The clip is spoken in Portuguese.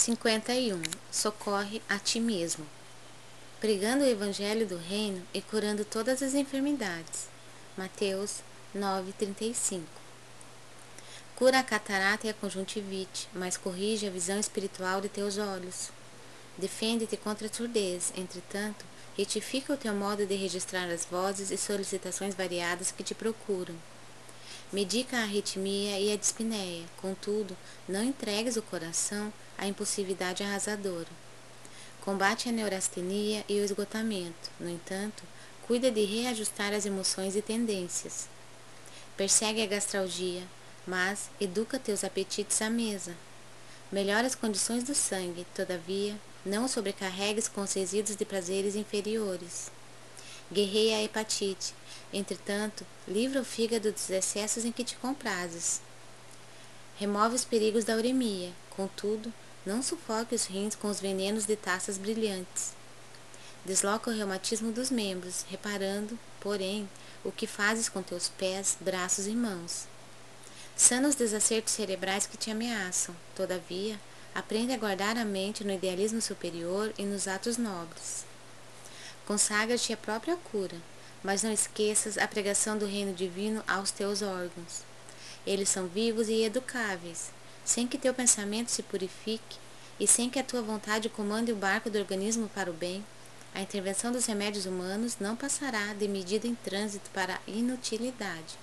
51. Socorre a ti mesmo. Pregando o evangelho do reino e curando todas as enfermidades. Mateus 9:35. Cura a catarata e a conjuntivite, mas corrige a visão espiritual de teus olhos. Defende-te contra a surdez, entretanto, retifica o teu modo de registrar as vozes e solicitações variadas que te procuram. Medica a arritmia e a dispneia, contudo, não entregues o coração à impulsividade arrasadora. Combate a neurastenia e o esgotamento, no entanto, cuida de reajustar as emoções e tendências. Persegue a gastralgia, mas educa teus apetites à mesa. Melhora as condições do sangue, todavia, não sobrecarregues com os resíduos de prazeres inferiores. Guerreia a hepatite, entretanto, livra o fígado dos excessos em que te comprazes. Remove os perigos da uremia, contudo, não sufoque os rins com os venenos de taças brilhantes. Desloca o reumatismo dos membros, reparando, porém, o que fazes com teus pés, braços e mãos. Sana os desacertos cerebrais que te ameaçam, todavia, aprende a guardar a mente no idealismo superior e nos atos nobres. Consagra-te à própria cura, mas não esqueças a pregação do reino divino aos teus órgãos. Eles são vivos e educáveis, sem que teu pensamento se purifique e sem que a tua vontade comande o barco do organismo para o bem. A intervenção dos remédios humanos não passará de medida em trânsito para a inutilidade.